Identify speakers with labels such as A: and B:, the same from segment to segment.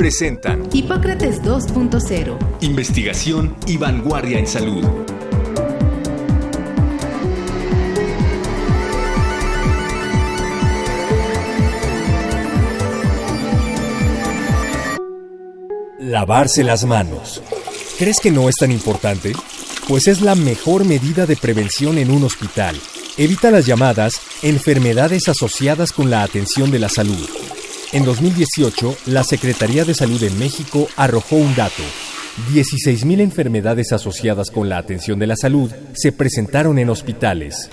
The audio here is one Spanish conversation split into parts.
A: presentan
B: Hipócrates 2.0.
A: Investigación y vanguardia en salud. Lavarse las manos. ¿Crees que no es tan importante? Pues es la mejor medida de prevención en un hospital. Evita las llamadas enfermedades asociadas con la atención de la salud en 2018, la Secretaría de Salud de México arrojó un dato. 16.000 enfermedades asociadas con la atención de la salud se presentaron en hospitales.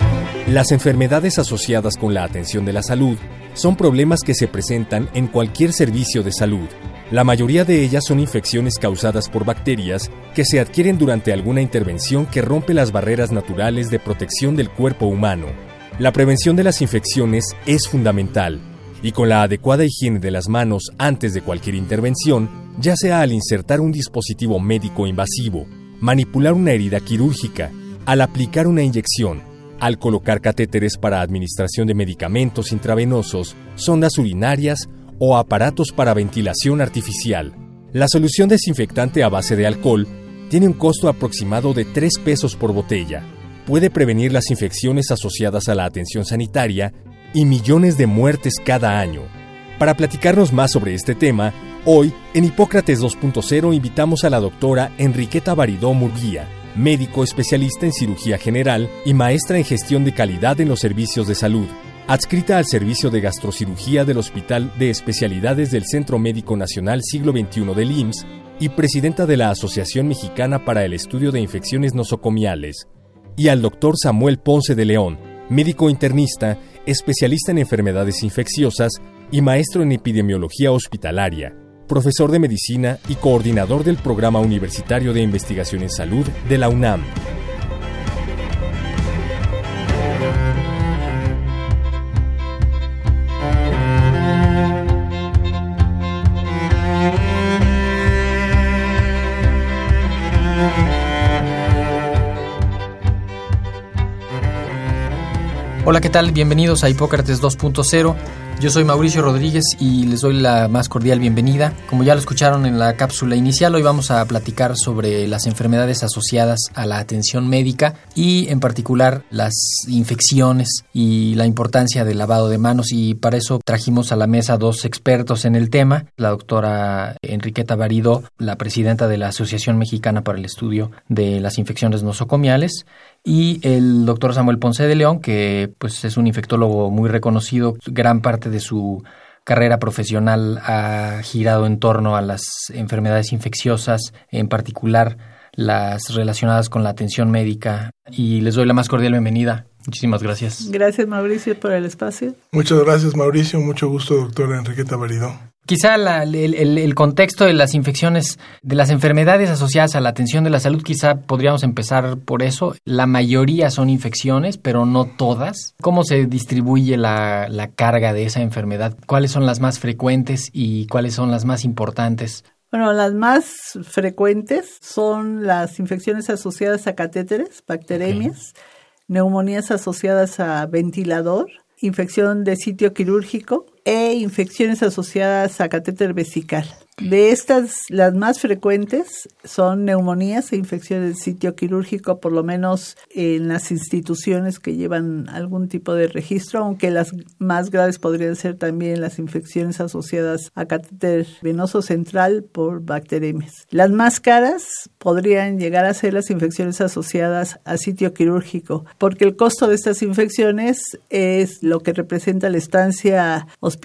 A: Las enfermedades asociadas con la atención de la salud son problemas que se presentan en cualquier servicio de salud. La mayoría de ellas son infecciones causadas por bacterias que se adquieren durante alguna intervención que rompe las barreras naturales de protección del cuerpo humano. La prevención de las infecciones es fundamental y con la adecuada higiene de las manos antes de cualquier intervención, ya sea al insertar un dispositivo médico invasivo, manipular una herida quirúrgica, al aplicar una inyección, al colocar catéteres para administración de medicamentos intravenosos, sondas urinarias o aparatos para ventilación artificial. La solución desinfectante a base de alcohol tiene un costo aproximado de 3 pesos por botella. Puede prevenir las infecciones asociadas a la atención sanitaria y millones de muertes cada año. Para platicarnos más sobre este tema, hoy en Hipócrates 2.0 invitamos a la doctora Enriqueta Baridó Murguía, médico especialista en cirugía general y maestra en gestión de calidad en los servicios de salud, adscrita al Servicio de Gastrocirugía del Hospital de Especialidades del Centro Médico Nacional Siglo XXI del IMSS y presidenta de la Asociación Mexicana para el Estudio de Infecciones Nosocomiales, y al doctor Samuel Ponce de León, médico internista, especialista en enfermedades infecciosas y maestro en epidemiología hospitalaria, profesor de medicina y coordinador del Programa Universitario de Investigación en Salud de la UNAM.
C: Hola, ¿qué tal? Bienvenidos a Hipócrates 2.0. Yo soy Mauricio Rodríguez y les doy la más cordial bienvenida. Como ya lo escucharon en la cápsula inicial, hoy vamos a platicar sobre las enfermedades asociadas a la atención médica y en particular las infecciones y la importancia del lavado de manos y para eso trajimos a la mesa dos expertos en el tema, la doctora Enriqueta Barido, la presidenta de la Asociación Mexicana para el Estudio de las Infecciones Nosocomiales y el doctor Samuel Ponce de León, que pues es un infectólogo muy reconocido, gran parte de su carrera profesional ha girado en torno a las enfermedades infecciosas, en particular las relacionadas con la atención médica. Y les doy la más cordial bienvenida. Muchísimas gracias.
D: Gracias Mauricio por el espacio.
E: Muchas gracias Mauricio, mucho gusto doctora Enriqueta Baridó.
C: Quizá el, contexto de las infecciones, de las enfermedades asociadas a la atención de la salud, quizá podríamos empezar por eso. La mayoría son infecciones, pero no todas. ¿Cómo se distribuye la, la carga de esa enfermedad? ¿Cuáles son las más frecuentes y cuáles son las más importantes?
D: Bueno, las más frecuentes son las infecciones asociadas a catéteres, bacteremias, neumonías asociadas a ventilador, infección de sitio quirúrgico e infecciones asociadas a catéter vesical. De estas, las más frecuentes son neumonías e infecciones del sitio quirúrgico, por lo menos en las instituciones que llevan algún tipo de registro, aunque las más graves podrían ser también las infecciones asociadas a catéter venoso central por bacteremias. Las más caras podrían llegar a ser las infecciones asociadas a sitio quirúrgico, porque el costo de estas infecciones es lo que representa la estancia hospitalaria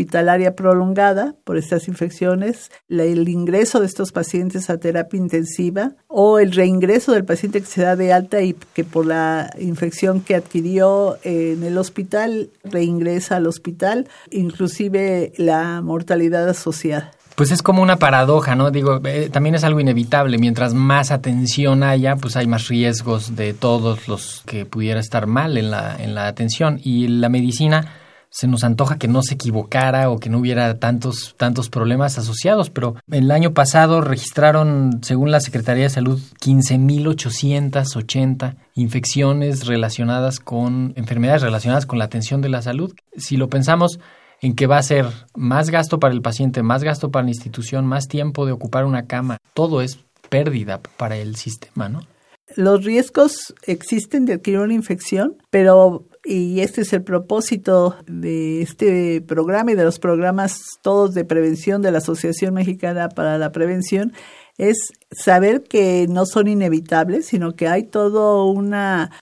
D: prolongada por estas infecciones, el ingreso de estos pacientes a terapia intensiva o el reingreso del paciente que se da de alta y que por la infección que adquirió en el hospital reingresa al hospital, inclusive la mortalidad asociada.
C: Pues es como una paradoja, ¿no? Digo, eh, también es algo inevitable. Mientras más atención haya, pues hay más riesgos de todos los que pudiera estar mal en la, en la atención. Y la medicina se nos antoja que no se equivocara o que no hubiera tantos, tantos problemas asociados, pero el año pasado registraron, según la Secretaría de Salud, 15.880 infecciones relacionadas con enfermedades relacionadas con la atención de la salud. Si lo pensamos en que va a ser más gasto para el paciente, más gasto para la institución, más tiempo de ocupar una cama, todo es pérdida para el sistema, ¿no?
D: Los riesgos existen de adquirir una infección, pero y este es el propósito de este programa y de los programas todos de prevención de la Asociación Mexicana para la Prevención, es saber que no son inevitables, sino que hay todo un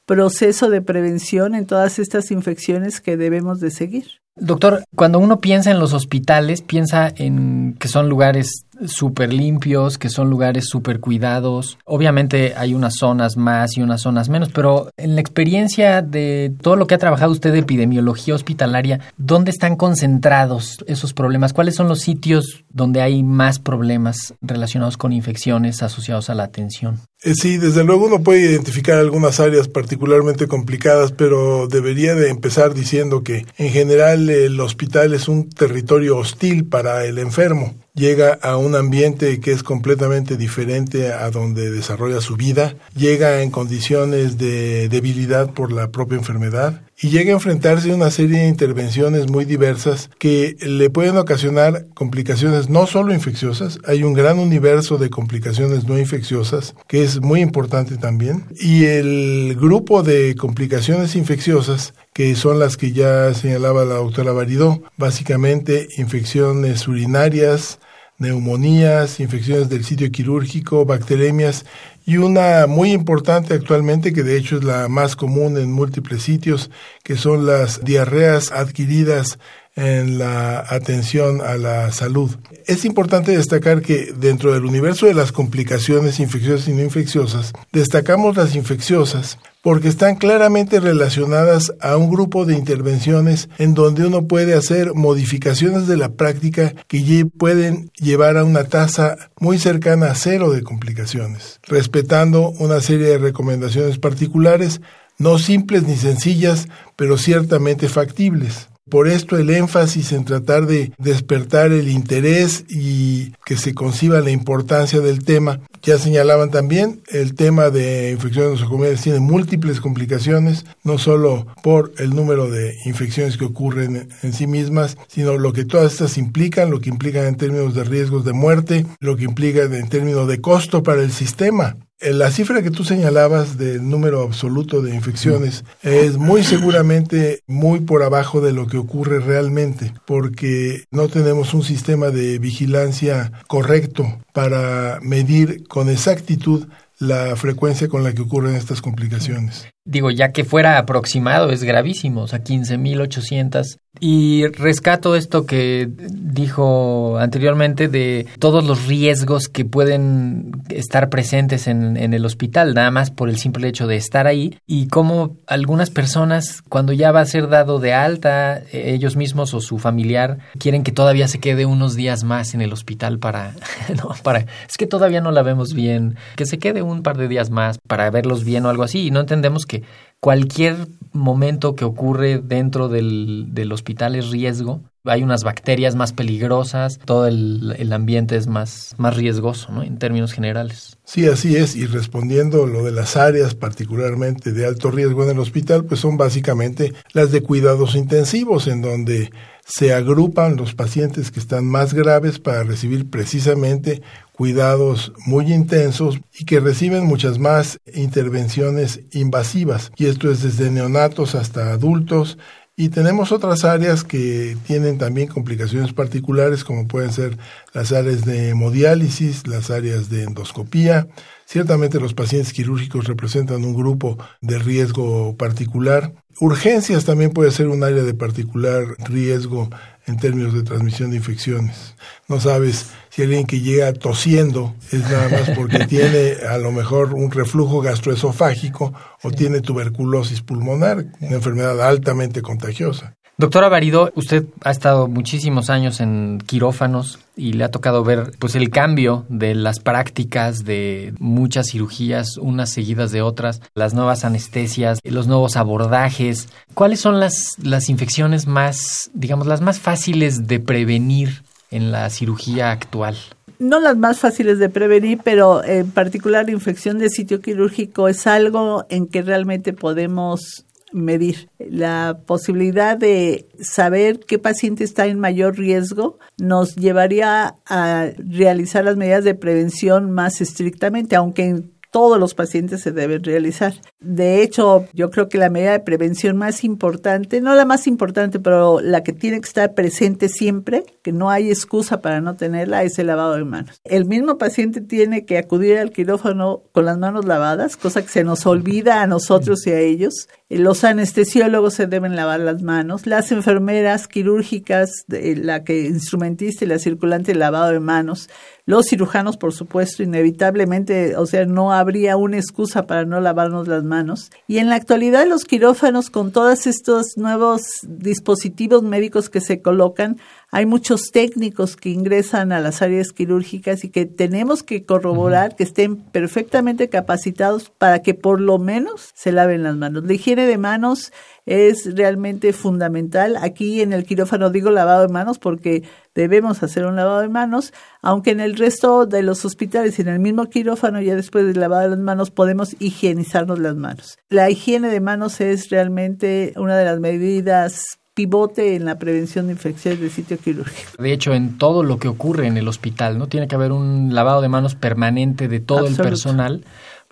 D: proceso de prevención en todas estas infecciones que debemos de seguir.
C: Doctor, cuando uno piensa en los hospitales, piensa en que son lugares súper limpios, que son lugares súper cuidados. Obviamente hay unas zonas más y unas zonas menos, pero en la experiencia de todo lo que ha trabajado usted de epidemiología hospitalaria, ¿dónde están concentrados esos problemas? ¿Cuáles son los sitios donde hay más problemas relacionados con infecciones asociados a la atención?
E: Eh, sí, desde luego uno puede identificar algunas áreas particularmente complicadas, pero debería de empezar diciendo que en general el hospital es un territorio hostil para el enfermo. Llega a un ambiente que es completamente diferente a donde desarrolla su vida, llega en condiciones de debilidad por la propia enfermedad y llega a enfrentarse a una serie de intervenciones muy diversas que le pueden ocasionar complicaciones no solo infecciosas, hay un gran universo de complicaciones no infecciosas que es muy importante también y el grupo de complicaciones infecciosas que son las que ya señalaba la doctora Baridó, básicamente infecciones urinarias, neumonías, infecciones del sitio quirúrgico, bacteremias y una muy importante actualmente que de hecho es la más común en múltiples sitios, que son las diarreas adquiridas en la atención a la salud. Es importante destacar que dentro del universo de las complicaciones infecciosas y no infecciosas, destacamos las infecciosas porque están claramente relacionadas a un grupo de intervenciones en donde uno puede hacer modificaciones de la práctica que pueden llevar a una tasa muy cercana a cero de complicaciones, respetando una serie de recomendaciones particulares, no simples ni sencillas, pero ciertamente factibles. Por esto el énfasis en tratar de despertar el interés y que se conciba la importancia del tema. Ya señalaban también, el tema de infecciones nosocomiales tiene múltiples complicaciones, no solo por el número de infecciones que ocurren en sí mismas, sino lo que todas estas implican, lo que implican en términos de riesgos de muerte, lo que implica en términos de costo para el sistema. Eh, la cifra que tú señalabas del número absoluto de infecciones es muy seguramente muy por abajo de lo que ocurre realmente, porque no tenemos un sistema de vigilancia correcto para medir con exactitud la frecuencia con la que ocurren estas complicaciones.
C: Digo, ya que fuera aproximado, es gravísimo, o sea, 15.800. Y rescato esto que dijo anteriormente de todos los riesgos que pueden estar presentes en, en, el hospital, nada más por el simple hecho de estar ahí, y cómo algunas personas, cuando ya va a ser dado de alta, ellos mismos o su familiar, quieren que todavía se quede unos días más en el hospital para, no, para, es que todavía no la vemos bien, que se quede un par de días más para verlos bien o algo así, y no entendemos que cualquier momento que ocurre dentro del, del hospital es riesgo. Hay unas bacterias más peligrosas, todo el, ambiente es más, más riesgoso, ¿no? En términos generales.
E: Sí, así es. Y respondiendo lo de las áreas particularmente de alto riesgo en el hospital, pues son básicamente las de cuidados intensivos, en donde se agrupan los pacientes que están más graves para recibir precisamente cuidados muy intensos y que reciben muchas más intervenciones invasivas. Y esto es desde neonatos hasta adultos. Y tenemos otras áreas que tienen también complicaciones particulares, como pueden ser las áreas de hemodiálisis, las áreas de endoscopía. Ciertamente los pacientes quirúrgicos representan un grupo de riesgo particular. Urgencias también puede ser un área de particular riesgo en términos de transmisión de infecciones. No sabes si alguien que llega tosiendo es nada más porque tiene a lo mejor un reflujo gastroesofágico o tiene tuberculosis pulmonar, una enfermedad altamente contagiosa.
C: Doctora Varido, usted ha estado muchísimos años en quirófanos y le ha tocado ver pues el cambio de las prácticas de muchas cirugías, unas seguidas de otras, las nuevas anestesias, los nuevos abordajes. ¿Cuáles son las, las infecciones más, digamos, las más fáciles de prevenir en la cirugía actual?
D: no las más fáciles de prevenir, pero en particular la infección de sitio quirúrgico es algo en que realmente podemos medir. La posibilidad de saber qué paciente está en mayor riesgo nos llevaría a realizar las medidas de prevención más estrictamente, aunque en todos los pacientes se deben realizar. De hecho, yo creo que la medida de prevención más importante, no la más importante, pero la que tiene que estar presente siempre, que no hay excusa para no tenerla, es el lavado de manos. El mismo paciente tiene que acudir al quirófano con las manos lavadas, cosa que se nos olvida a nosotros y a ellos. Los anestesiólogos se deben lavar las manos, las enfermeras quirúrgicas, la que instrumentista y la circulante, lavado de manos, los cirujanos, por supuesto, inevitablemente, o sea, no habría una excusa para no lavarnos las manos. Y en la actualidad los quirófanos, con todos estos nuevos dispositivos médicos que se colocan, hay muchos técnicos que ingresan a las áreas quirúrgicas y que tenemos que corroborar que estén perfectamente capacitados para que por lo menos se laven las manos. La higiene de manos es realmente fundamental. Aquí en el quirófano digo lavado de manos porque debemos hacer un lavado de manos, aunque en el resto de los hospitales y en el mismo quirófano ya después del lavado de las manos podemos higienizarnos las manos. La higiene de manos es realmente una de las medidas pivote en la prevención de infecciones de sitio quirúrgico.
C: De hecho, en todo lo que ocurre en el hospital, ¿no? Tiene que haber un lavado de manos permanente de todo el personal,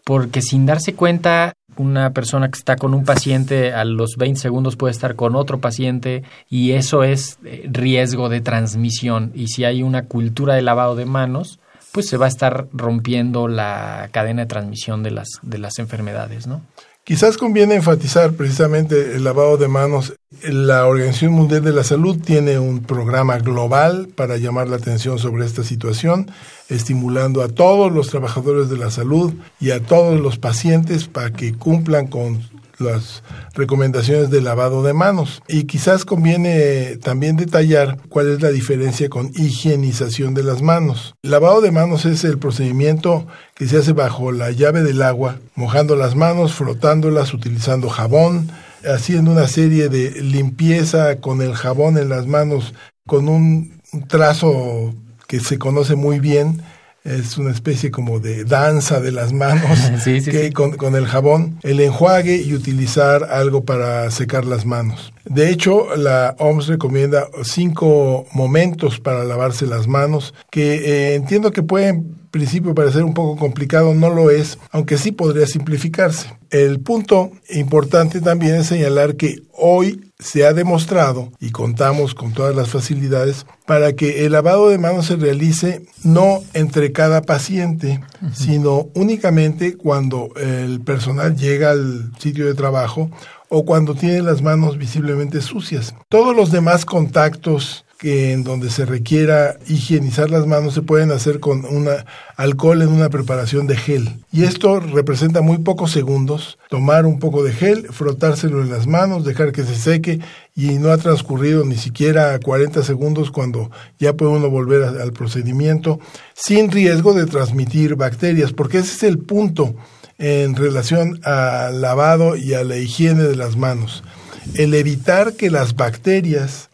C: porque sin darse cuenta, una persona que está con un paciente a los 20 segundos puede estar con otro paciente y eso es eh, riesgo de transmisión. Y si hay una cultura de lavado de manos, pues se va a estar rompiendo la cadena de transmisión de las, de las enfermedades, ¿no?
E: Quizás conviene enfatizar precisamente el lavado de manos. La Organización Mundial de la Salud tiene un programa global para llamar la atención sobre esta situación, estimulando a todos los trabajadores de la salud y a todos los pacientes para que cumplan con las recomendaciones de lavado de manos. Y quizás conviene también detallar cuál es la diferencia con higienización de las manos. Lavado de manos es el procedimiento que se hace bajo la llave del agua, mojando las manos, frotándolas, utilizando jabón, haciendo una serie de limpieza con el jabón en las manos con un trazo que se conoce muy bien es una especie como de danza de las manos que Con, el jabón, el enjuague y utilizar algo para secar las manos. De hecho, la OMS recomienda cinco momentos para lavarse las manos, que eh, entiendo que pueden principio parecer un poco complicado, no lo es, aunque sí podría simplificarse. El punto importante también es señalar que hoy se ha demostrado, y contamos con todas las facilidades, para que el lavado de manos se realice no entre cada paciente, sino únicamente cuando el personal llega al sitio de trabajo o cuando tiene las manos visiblemente sucias. Todos los demás contactos que en donde se requiera higienizar las manos se pueden hacer con una alcohol en una preparación de gel. Y esto representa muy pocos segundos. Tomar un poco de gel, frotárselo en las manos, dejar que se seque y no ha transcurrido ni siquiera 40 segundos cuando ya puede uno volver al procedimiento sin riesgo de transmitir bacterias, porque ese es el punto en relación al lavado y a la higiene de las manos. El evitar que las bacterias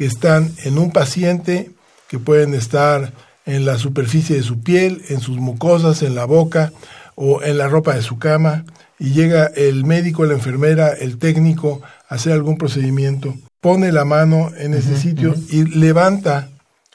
E: que están en un paciente, que pueden estar en la superficie de su piel, en sus mucosas, en la boca o en la ropa de su cama, y llega el médico, la enfermera, el técnico a hacer algún procedimiento, pone la mano en ese sitio y levanta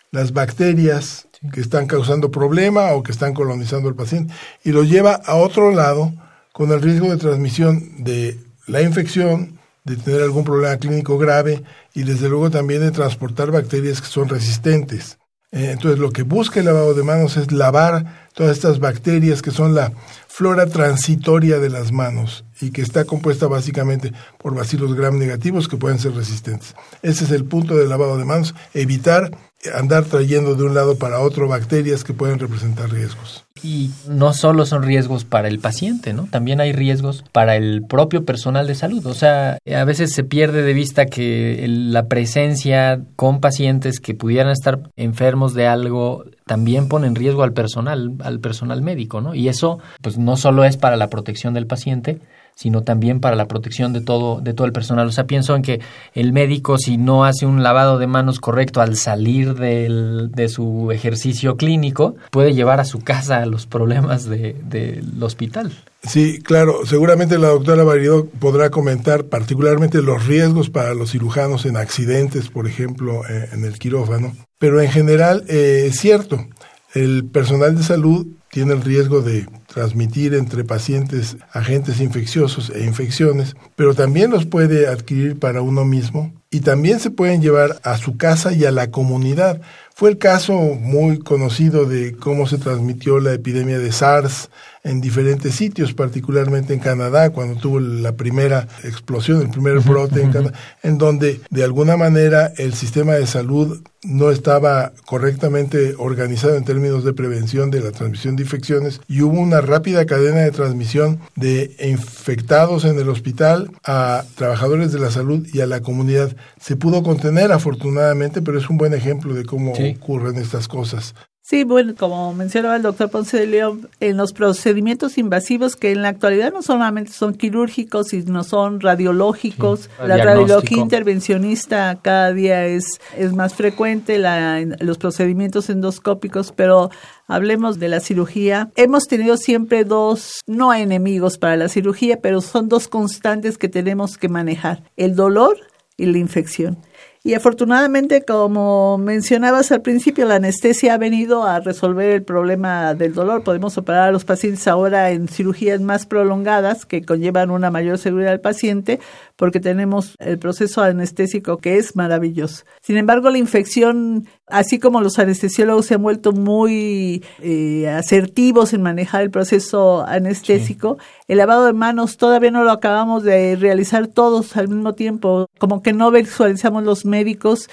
E: las bacterias que están causando problema o que están colonizando al paciente y lo lleva a otro lado con el riesgo de transmisión de la infección, de tener algún problema clínico grave y desde luego también de transportar bacterias que son resistentes. Eh, entonces lo que busca el lavado de manos es lavar todas estas bacterias que son la flora transitoria de las manos y que está compuesta básicamente por bacilos gram negativos que pueden ser resistentes. Ese es el punto del lavado de manos, evitar andar trayendo de un lado para otro bacterias que pueden representar riesgos.
C: Y no solo son riesgos para el paciente, ¿no? También hay riesgos para el propio personal de salud. O sea, a veces se pierde de vista que la presencia con pacientes que pudieran estar enfermos de algo también pone en riesgo al personal, al personal médico, ¿no? Y eso, pues no solo es para la protección del paciente, sino también para la protección de todo, de todo el personal. O sea, pienso en que el médico, si no hace un lavado de manos correcto al salir del, de su ejercicio clínico, puede llevar a su casa los problemas del de, hospital.
E: Sí, claro. Seguramente la doctora Varido podrá comentar particularmente los riesgos para los cirujanos en accidentes, por ejemplo, eh, en el quirófano. Pero en general eh, es cierto, el personal de salud tiene el riesgo de transmitir entre pacientes agentes infecciosos e infecciones, pero también los puede adquirir para uno mismo y también se pueden llevar a su casa y a la comunidad. Fue el caso muy conocido de cómo se transmitió la epidemia de SARS en diferentes sitios, particularmente en Canadá, cuando tuvo la primera explosión, el primer brote en Canadá, en donde de alguna manera el sistema de salud no estaba correctamente organizado en términos de prevención de la transmisión de infecciones y hubo una rápida cadena de transmisión de infectados en el hospital a trabajadores de la salud y a la comunidad. Se pudo contener afortunadamente, pero es un buen ejemplo de cómo ocurren estas cosas.
D: Sí, bueno, como mencionaba el doctor Ponce de León, en los procedimientos invasivos que en la actualidad no solamente son quirúrgicos, sino son radiológicos, la radiología intervencionista cada día es, es más frecuente, la, los procedimientos endoscópicos, pero hablemos de la cirugía. Hemos tenido siempre dos, no enemigos para la cirugía, pero son dos constantes que tenemos que manejar, el dolor y la infección. Y afortunadamente, como mencionabas al principio, la anestesia ha venido a resolver el problema del dolor. Podemos operar a los pacientes ahora en cirugías más prolongadas que conllevan una mayor seguridad al paciente porque tenemos el proceso anestésico que es maravilloso. Sin embargo, la infección, así como los anestesiólogos se han vuelto muy eh, asertivos en manejar el proceso anestésico, el lavado de manos todavía no lo acabamos de realizar todos al mismo tiempo, como que no visualizamos los médicos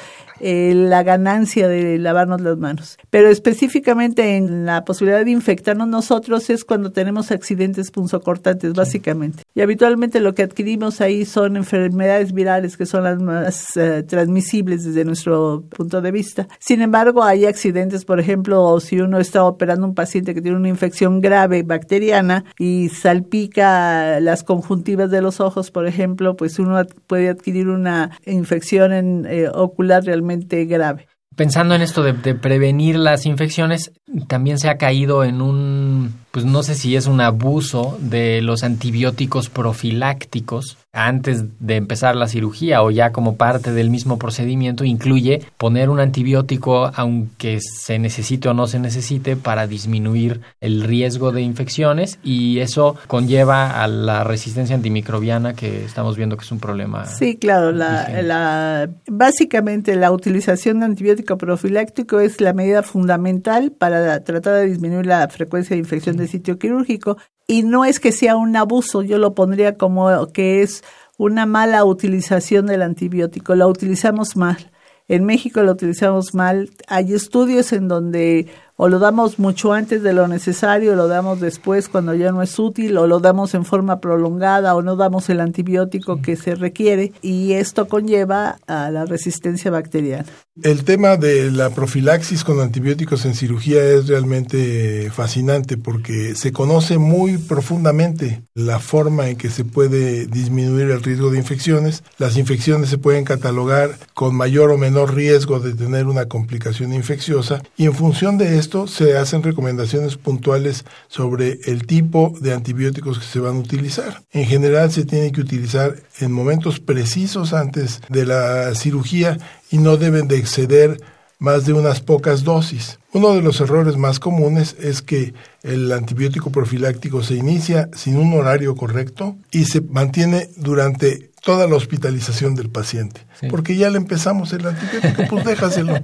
D: eh, la ganancia de lavarnos las manos. Pero específicamente en la posibilidad de infectarnos nosotros es cuando tenemos accidentes punzocortantes, básicamente. Y habitualmente lo que adquirimos ahí son enfermedades virales que son las más eh, transmisibles desde nuestro punto de vista. Sin embargo, hay accidentes, por ejemplo, si uno está operando un paciente que tiene una infección grave bacteriana y salpica las conjuntivas de los ojos, por ejemplo, pues uno puede adquirir una infección eh, ocular realmente grave.
C: Pensando en esto de, prevenir las infecciones, también se ha caído en un, pues no sé si es un abuso de los antibióticos profilácticos antes de empezar la cirugía o ya como parte del mismo procedimiento incluye poner un antibiótico aunque se necesite o no se necesite para disminuir el riesgo de infecciones y eso conlleva a la resistencia antimicrobiana que estamos viendo que es un problema.
D: Sí, claro, la, la, básicamente la utilización de antibiótico profiláctico es la medida fundamental para tratar de disminuir la frecuencia de infección de sitio quirúrgico y no es que sea un abuso, yo lo pondría como que es una mala utilización del antibiótico, la utilizamos mal. En México lo utilizamos mal. Hay estudios en donde o lo damos mucho antes de lo necesario, lo damos después cuando ya no es útil, o lo damos en forma prolongada, o no damos el antibiótico que se requiere, y esto conlleva a la resistencia bacteriana.
E: El tema de la profilaxis con antibióticos en cirugía es realmente fascinante porque se conoce muy profundamente la forma en que se puede disminuir el riesgo de infecciones. Las infecciones se pueden catalogar con mayor o menor riesgo de tener una complicación infecciosa y en función de esto se hacen recomendaciones puntuales sobre el tipo de antibióticos que se van a utilizar. En general se tiene que utilizar en momentos precisos antes de la cirugía y no deben de exceder más de unas pocas dosis. Uno de los errores más comunes es que el antibiótico profiláctico se inicia sin un horario correcto y se mantiene durante toda la hospitalización del paciente. Porque ya le empezamos el antibiótico, pues déjaselo.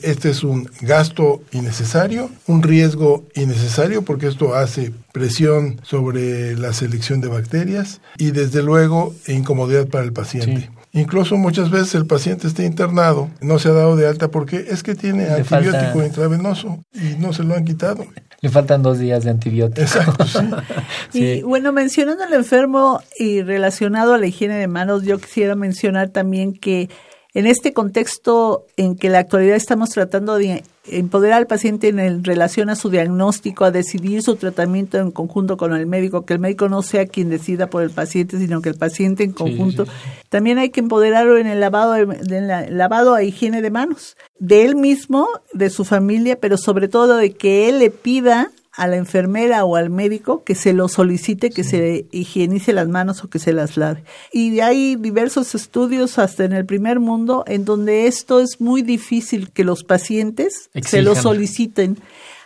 E: Este es un gasto innecesario, un riesgo innecesario porque esto hace presión sobre la selección de bacterias y desde luego incomodidad para el paciente. Incluso muchas veces el paciente está internado, no se ha dado de alta porque es que tiene
C: Le
E: antibiótico
C: falta-
E: intravenoso y no se lo han quitado.
C: Le faltan dos días de antibiótico.
E: Exacto, sí.
D: Y bueno, mencionando al enfermo y relacionado a la higiene de manos, yo quisiera mencionar también que en este contexto en que la actualidad estamos tratando de empoderar al paciente en el- relación a su diagnóstico, a decidir su tratamiento en conjunto con el médico, que el médico no sea quien decida por el paciente, sino que el paciente en conjunto. También hay que empoderarlo en el lavado, de, de la- lavado a higiene de manos, de él mismo, de su familia, pero sobre todo de que él le pida a la enfermera o al médico que se lo solicite, que se higienice las manos o que se las lave. Y hay diversos estudios hasta en el primer mundo en donde esto es muy difícil que los pacientes se lo soliciten.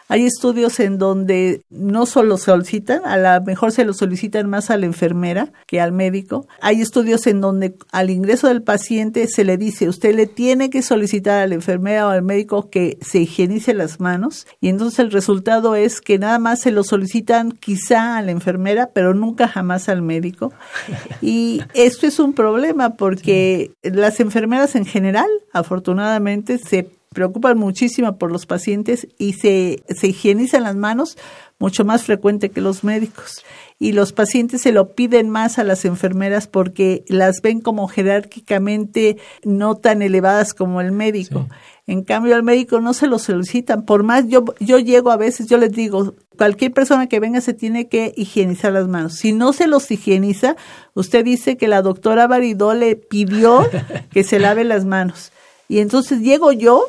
D: Hay estudios en donde no solo solicitan, a lo mejor se lo solicitan más a la enfermera que al médico. Hay estudios en donde al ingreso del paciente se le dice, usted le tiene que solicitar a la enfermera o al médico que se higienice las manos y entonces el resultado es que nada más se lo solicitan quizá a la enfermera, pero nunca jamás al médico. Y esto es un problema porque las enfermeras en general, afortunadamente, se preocupan muchísimo por los pacientes y se, se higienizan las manos mucho más frecuente que los médicos. Y los pacientes se lo piden más a las enfermeras porque las ven como jerárquicamente no tan elevadas como el médico. En cambio, al médico no se lo solicitan. Por más, yo, yo llego a veces, yo les digo, cualquier persona que venga se tiene que higienizar las manos. Si no se los higieniza, usted dice que la doctora Baridó le pidió que se lave las manos. Y entonces llego yo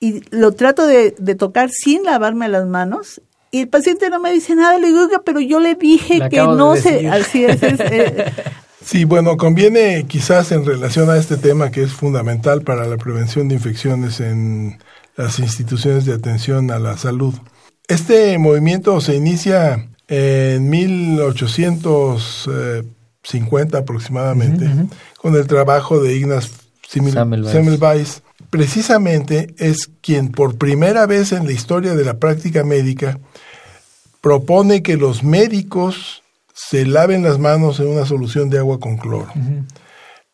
D: y lo trato de, de tocar sin lavarme las manos y el paciente no me dice nada. Le digo, oiga, pero yo le dije
C: Le
D: que
C: acabo de
D: no se... Así es, es, eh,
E: Sí, bueno, conviene quizás en relación a este tema que es fundamental para la prevención de infecciones en las instituciones de atención a la salud. Este movimiento se inicia en 1850 aproximadamente con el trabajo de Ignaz Semmelweis. Precisamente es quien por primera vez en la historia de la práctica médica propone que los médicos se laven las manos en una solución de agua con cloro.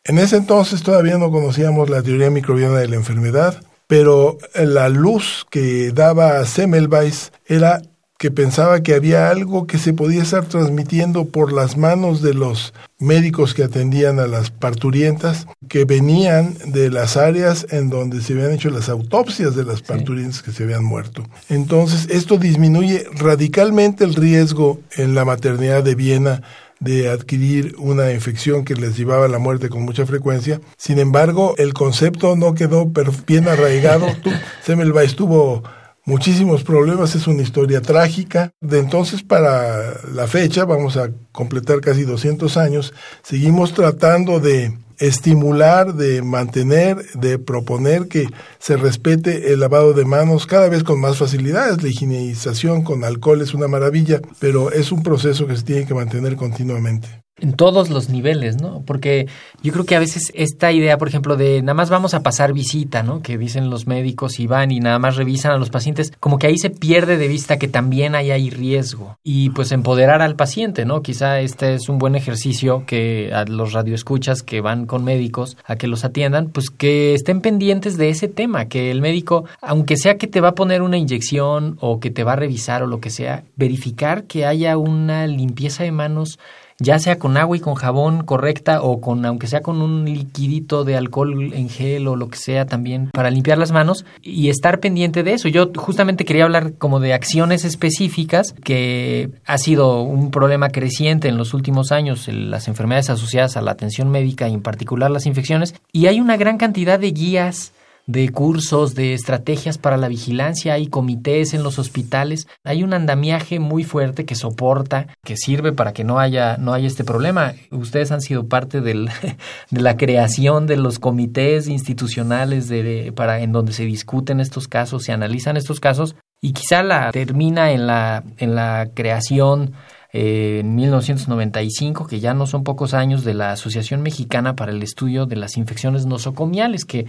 E: En ese entonces todavía no conocíamos la teoría microbiana de la enfermedad, pero la luz que daba Semmelweis era que pensaba que había algo que se podía estar transmitiendo por las manos de los médicos que atendían a las parturientas, que venían de las áreas en donde se habían hecho las autopsias de las parturientas que se habían muerto. Entonces, esto disminuye radicalmente el riesgo en la maternidad de Viena de adquirir una infección que les llevaba a la muerte con mucha frecuencia. Sin embargo, el concepto no quedó bien arraigado. Semmelweis tuvo muchísimos problemas, es una historia trágica. De entonces para la fecha, vamos a completar casi 200 años, seguimos tratando de estimular, de mantener, de proponer que se respete el lavado de manos cada vez con más facilidades. La higienización con alcohol es una maravilla, pero es un proceso que se tiene que mantener continuamente.
C: En todos los niveles, ¿no? Porque yo creo que a veces esta idea, por ejemplo, de nada más vamos a pasar visita, ¿no? Que dicen los médicos y van y nada más revisan a los pacientes, como que ahí se pierde de vista que también hay riesgo. Y pues empoderar al paciente, ¿no? Quizá este es un buen ejercicio que los radioescuchas que van con médicos a que los atiendan, pues que estén pendientes de ese tema, que el médico, aunque sea que te va a poner una inyección o que te va a revisar o lo que sea, verificar que haya una limpieza de manos ya sea con agua y con jabón correcta o con aunque sea con un liquidito de alcohol en gel o lo que sea también para limpiar las manos y estar pendiente de eso. Yo justamente quería hablar como de acciones específicas que ha sido un problema creciente en los últimos años, las enfermedades asociadas a la atención médica y en particular las infecciones y hay una gran cantidad de guías de cursos, de estrategias para la vigilancia, hay comités en los hospitales, hay un andamiaje muy fuerte que soporta, que sirve para que no haya, no haya este problema. Ustedes han sido parte del, de la creación de los comités institucionales de, para, en donde se discuten estos casos, se analizan estos casos, y quizá la termina en la, en la creación eh, en 1995, que ya no son pocos años, de la Asociación Mexicana para el Estudio de las Infecciones Nosocomiales, que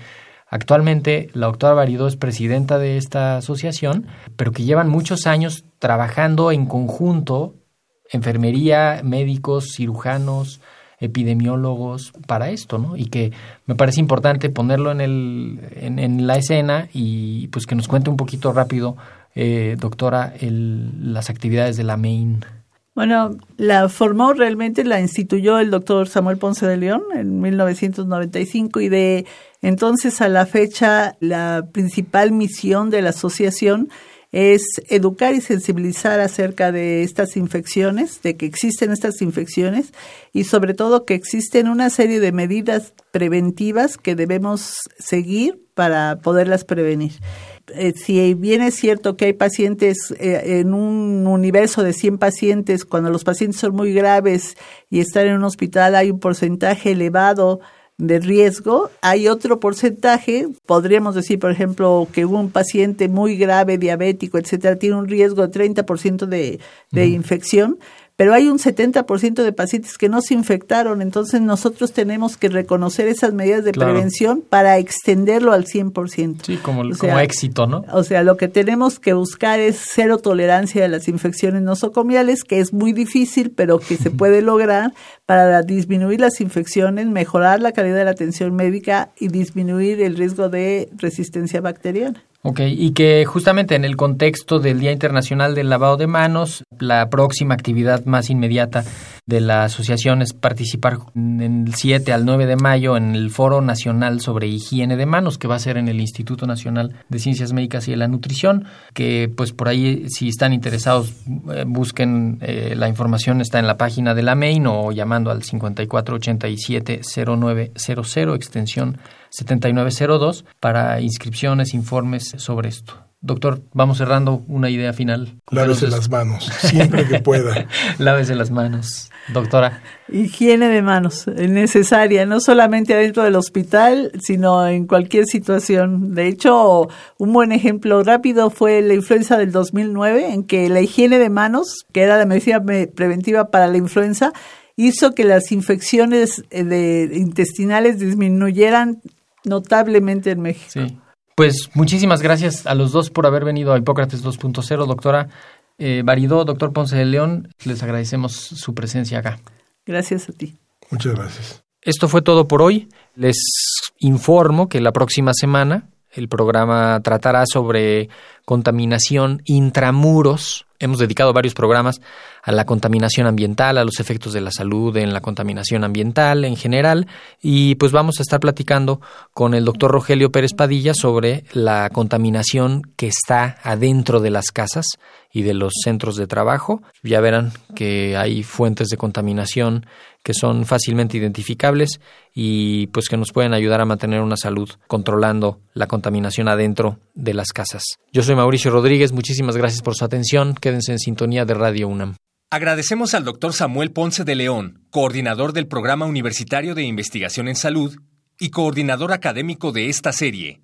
C: Actualmente la doctora Varido es presidenta de esta asociación, pero que llevan muchos años trabajando en conjunto, enfermería, médicos, cirujanos, epidemiólogos para esto, ¿no? Y que me parece importante ponerlo en, el, en, la escena y pues que nos cuente un poquito rápido, eh, doctora, el, las actividades de la MAIN.
D: Bueno, la formó realmente, la instituyó el doctor Samuel Ponce de León en 1995 y de entonces a la fecha la principal misión de la asociación es educar y sensibilizar acerca de estas infecciones, de que existen estas infecciones y sobre todo que existen una serie de medidas preventivas que debemos seguir para poderlas prevenir. Eh, si bien es cierto que hay pacientes eh, en un universo de 100 pacientes, cuando los pacientes son muy graves y están en un hospital hay un porcentaje elevado de riesgo. Hay otro porcentaje, podríamos decir, por ejemplo, que un paciente muy grave, diabético, etcétera, tiene un riesgo de 30% de, de infección, pero hay un 70% de pacientes que no se infectaron, entonces nosotros tenemos que reconocer esas medidas de prevención para extenderlo al 100%.
C: Sí, como, como éxito, ¿no?
D: O sea, lo que tenemos que buscar es cero tolerancia de las infecciones nosocomiales, que es muy difícil, pero que se puede lograr para disminuir las infecciones, mejorar la calidad de la atención médica y disminuir el riesgo de resistencia bacteriana.
C: Ok, y que justamente en el contexto del Día Internacional del Lavado de Manos, la próxima actividad más inmediata de la asociación es participar en el 7 al 9 de mayo en el Foro Nacional sobre Higiene de Manos, que va a ser en el Instituto Nacional de Ciencias Médicas y de la Nutrición, que pues por ahí si están interesados eh, busquen eh, la información, está en la página de la MEIN o llamando al 5487-0900, extensión 7902 para inscripciones, informes sobre esto. Doctor, vamos cerrando una idea final.
E: Lávese las manos, siempre que pueda.
C: Lávese las manos, doctora.
D: Higiene de manos, necesaria, no solamente adentro del hospital, sino en cualquier situación. De hecho, un buen ejemplo rápido fue la influenza del 2009, en que la higiene de manos, que era la medicina preventiva para la influenza, hizo que las infecciones eh, de intestinales disminuyeran notablemente en México.
C: Sí. Pues muchísimas gracias a los dos por haber venido a Hipócrates 2.0, doctora eh, Baridó, doctor Ponce de León. Les agradecemos su presencia acá.
D: Gracias a ti.
E: Muchas gracias.
C: Esto fue todo por hoy. Les informo que la próxima semana el programa tratará sobre contaminación intramuros. Hemos dedicado varios programas a la contaminación ambiental, a los efectos de la salud en la contaminación ambiental en general. Y pues vamos a estar platicando con el doctor Rogelio Pérez Padilla sobre la contaminación que está adentro de las casas y de los centros de trabajo. Ya verán que hay fuentes de contaminación que son fácilmente identificables y pues que nos pueden ayudar a mantener una salud controlando la contaminación adentro de las casas. Yo soy Mauricio Rodríguez, muchísimas gracias por su atención, quédense en sintonía de Radio UNAM.
A: Agradecemos al doctor Samuel Ponce de León, coordinador del Programa Universitario de Investigación en Salud y coordinador académico de esta serie.